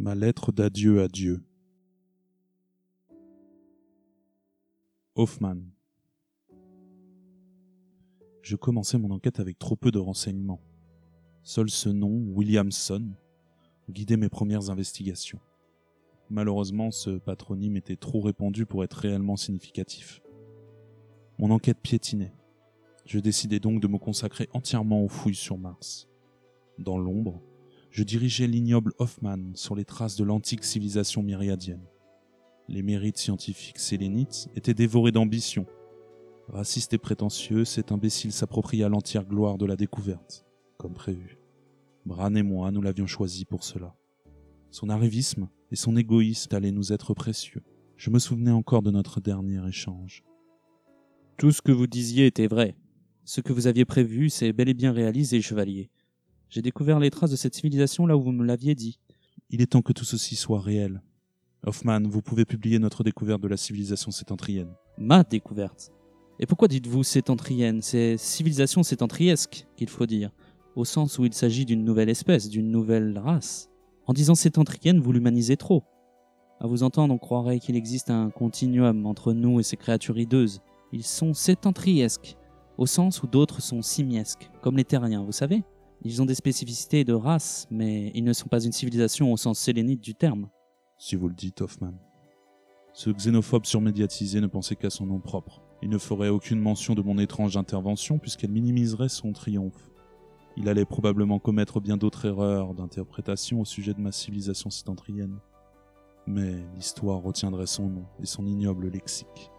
Ma lettre d'adieu à Dieu. Hoffman. Je commençais mon enquête avec trop peu de renseignements. Seul ce nom, Williamson, guidait mes premières investigations. Malheureusement, ce patronyme était trop répandu pour être réellement significatif. Mon enquête piétinait. Je décidai donc de me consacrer entièrement aux fouilles sur Mars. Dans l'ombre, je dirigeais l'ignoble Hoffman sur les traces de l'antique civilisation myriadienne. Les mérites scientifiques sélénites étaient dévorés d'ambition. Raciste et prétentieux, cet imbécile s'appropria l'entière gloire de la découverte, comme prévu. Bran et moi, nous l'avions choisi pour cela. Son arrivisme et son égoïsme allaient nous être précieux. Je me souvenais encore de notre dernier échange. Tout ce que vous disiez était vrai. Ce que vous aviez prévu s'est bel et bien réalisé, chevalier. J'ai découvert les traces de cette civilisation là où vous me l'aviez dit. Il est temps que tout ceci soit réel. Hoffman, vous pouvez publier notre découverte de la civilisation sétentrienne. Ma découverte. Et pourquoi dites-vous sétentrienne? C'est civilisation sétentriesque qu'il faut dire, au sens où il s'agit d'une nouvelle espèce, d'une nouvelle race. En disant sétentrienne, vous l'humanisez trop. À vous entendre, on croirait qu'il existe un continuum entre nous et ces créatures hideuses. Ils sont sétentriesques, au sens où d'autres sont simiesques, comme les terriens, vous savez Ils ont des spécificités de race, mais ils ne sont pas une civilisation au sens sélénite du terme. Si vous le dites, Hoffman. Ce xénophobe surmédiatisé ne pensait qu'à son nom propre. Il ne ferait aucune mention de mon étrange intervention puisqu'elle minimiserait son triomphe. Il allait probablement commettre bien d'autres erreurs d'interprétation au sujet de ma civilisation sétentrienne. Mais l'histoire retiendrait son nom et son ignoble lexique.